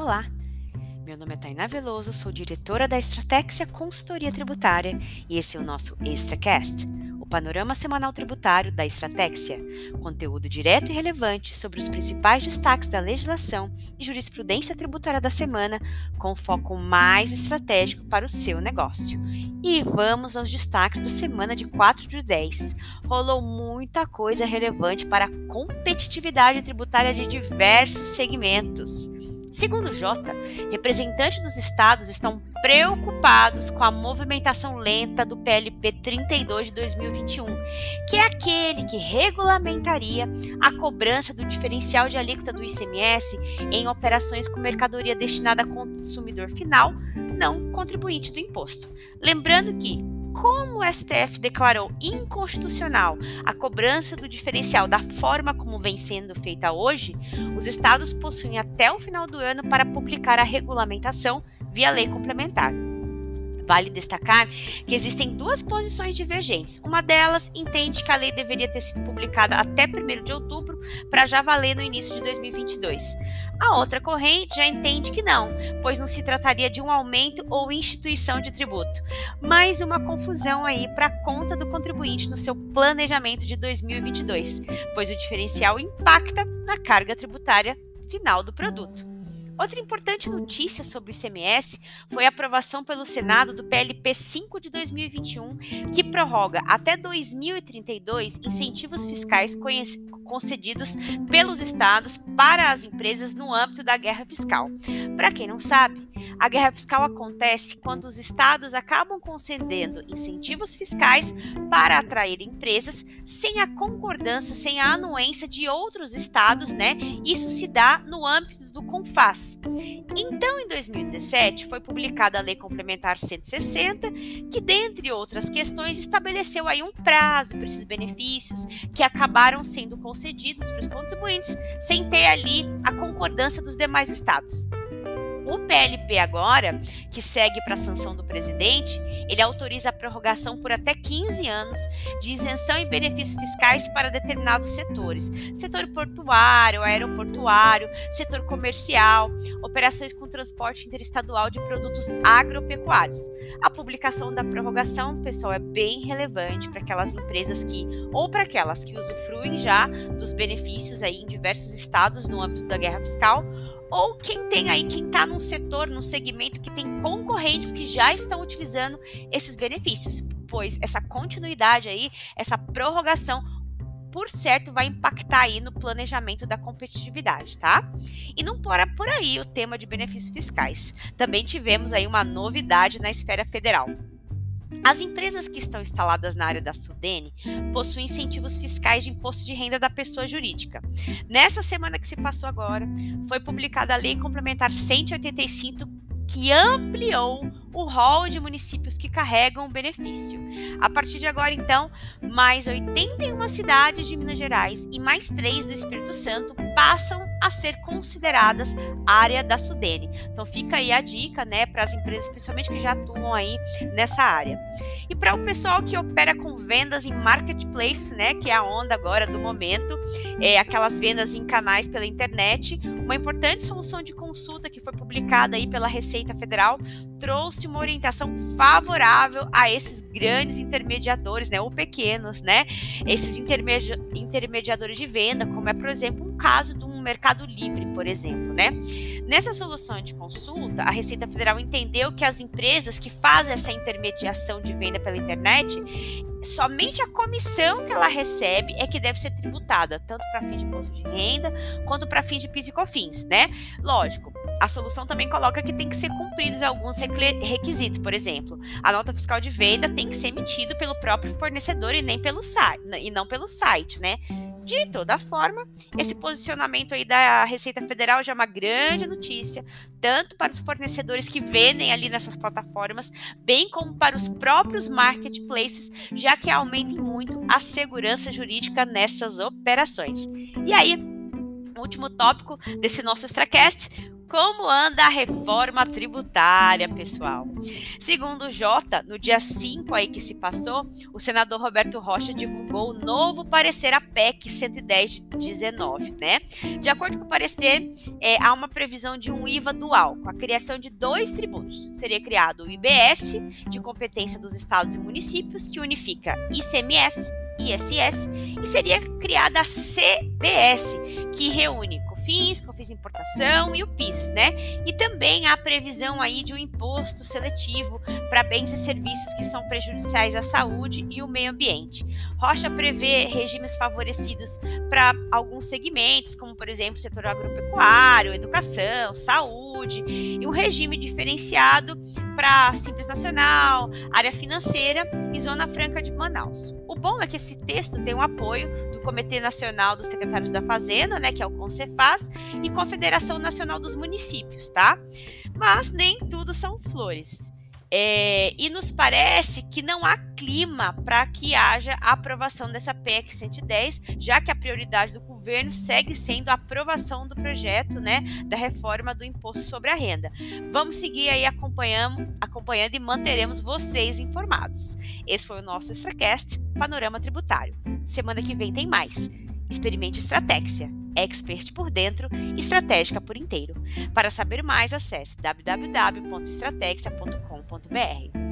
Olá, meu nome é Tainá Veloso, sou diretora da Estratégia Consultoria Tributária e esse é o nosso ExtraCast, o panorama semanal tributário da Estratégia, conteúdo direto e relevante sobre os principais destaques da legislação e jurisprudência tributária da semana, com foco mais estratégico para o seu negócio. E vamos aos destaques da semana de 4 de 10. Rolou muita coisa relevante para a competitividade tributária de diversos segmentos. Segundo Jota, representantes dos estados estão preocupados com a movimentação lenta do PLP 32 de 2021, que é aquele que regulamentaria a cobrança do diferencial de alíquota do ICMS em operações com mercadoria destinada a consumidor final, não contribuinte do imposto. Lembrando que como o STF declarou inconstitucional a cobrança do diferencial da forma como vem sendo feita hoje, os estados possuem até o final do ano para publicar a regulamentação via lei complementar. Vale destacar que existem duas posições divergentes. Uma delas entende que a lei deveria ter sido publicada até 1 de outubro para já valer no início de 2022. A outra corrente já entende que não, pois não se trataria de um aumento ou instituição de tributo, mas uma confusão aí para a conta do contribuinte no seu planejamento de 2022, pois o diferencial impacta na carga tributária final do produto. Outra importante notícia sobre o ICMS foi a aprovação pelo Senado do PLP 5 de 2021, que prorroga até 2032 incentivos fiscais concedidos pelos estados para as empresas no âmbito da guerra fiscal. Para quem não sabe, a guerra fiscal acontece quando os estados acabam concedendo incentivos fiscais para atrair empresas sem a concordância, sem a anuência de outros estados, né? Isso se dá no âmbito do CONFAS. Então, em 2017, foi publicada a Lei Complementar 160, que, dentre outras questões, estabeleceu aí um prazo para esses benefícios que acabaram sendo concedidos para os contribuintes sem ter ali a concordância dos demais estados. O PLP agora, que segue para a sanção do presidente, ele autoriza a prorrogação por até 15 anos de isenção e benefícios fiscais para determinados setores: setor portuário, aeroportuário, setor comercial, operações com transporte interestadual de produtos agropecuários. A publicação da prorrogação, pessoal, é bem relevante para aquelas empresas que ou para aquelas que usufruem já dos benefícios aí em diversos estados no âmbito da guerra fiscal ou quem tem aí, quem está num setor, num segmento que tem concorrentes que já estão utilizando esses benefícios, pois essa continuidade aí, essa prorrogação, por certo, vai impactar aí no planejamento da competitividade, tá? E não para por aí o tema de benefícios fiscais. Também tivemos aí uma novidade na esfera federal. As empresas que estão instaladas na área da Sudene possuem incentivos fiscais de imposto de renda da pessoa jurídica. Nessa semana que se passou agora, foi publicada a Lei Complementar 185 que ampliou o rol de municípios que carregam o benefício. A partir de agora, então, mais 81 cidades de Minas Gerais e mais três do Espírito Santo passam a ser consideradas área da Sudene. Então fica aí a dica, né, para as empresas, principalmente que já atuam aí nessa área. E para o pessoal que opera com vendas em marketplace, né, que é a onda agora do momento, é aquelas vendas em canais pela internet, uma importante solução de consulta que foi publicada aí pela Receita Federal trouxe uma orientação favorável a esses grandes intermediadores, né, ou pequenos, né, esses intermedi intermediadores de venda, como é, por exemplo, um caso de um Mercado Livre, por exemplo, né? Nessa solução de consulta, a Receita Federal entendeu que as empresas que fazem essa intermediação de venda pela internet, somente a comissão que ela recebe é que deve ser tributada, tanto para fim de imposto de renda quanto para fim de PIS e COFINS, né? Lógico, a solução também coloca que tem que ser cumpridos alguns requisitos, por exemplo, a nota fiscal de venda tem que ser emitida pelo próprio fornecedor e nem pelo site, e não pelo site, né? De toda forma, esse posicionamento aí da Receita Federal já é uma grande notícia, tanto para os fornecedores que vendem ali nessas plataformas, bem como para os próprios marketplaces, já que aumentem muito a segurança jurídica nessas operações. E aí, último tópico desse nosso Extracast, como anda a reforma tributária, pessoal? Segundo o Jota, no dia 5 tempo aí que se passou, o senador Roberto Rocha divulgou o novo parecer à PEC 110 de 19, né? De acordo com o parecer, é, há uma previsão de um IVA dual, com a criação de dois tributos. Seria criado o IBS, de competência dos estados e municípios, que unifica ICMS ISS, e seria criada a CBS, que reúne COFINS, COFINS Importação e o PIS, né? E também há a previsão aí de um imposto seletivo para bens e serviços que são prejudiciais à saúde e o meio ambiente. Rocha prevê regimes favorecidos para alguns segmentos, como por exemplo, setor agropecuário, educação, saúde, e um regime diferenciado para Simples Nacional, área financeira e Zona Franca de Manaus. O bom é que esse texto tem o apoio do Comitê Nacional dos Secretários da Fazenda, né, que é o CONCEFAS, e Confederação Nacional dos Municípios, tá? Mas nem tudo são flores. É, e nos parece que não há clima para que haja aprovação dessa PEC 110, já que a prioridade do governo segue sendo a aprovação do projeto né, da reforma do imposto sobre a renda. Vamos seguir aí acompanhando, acompanhando e manteremos vocês informados. Esse foi o nosso Extracast Panorama Tributário. Semana que vem tem mais. Experimente Estratégia, expert por dentro, estratégica por inteiro. Para saber mais, acesse www.estrategia.com.br.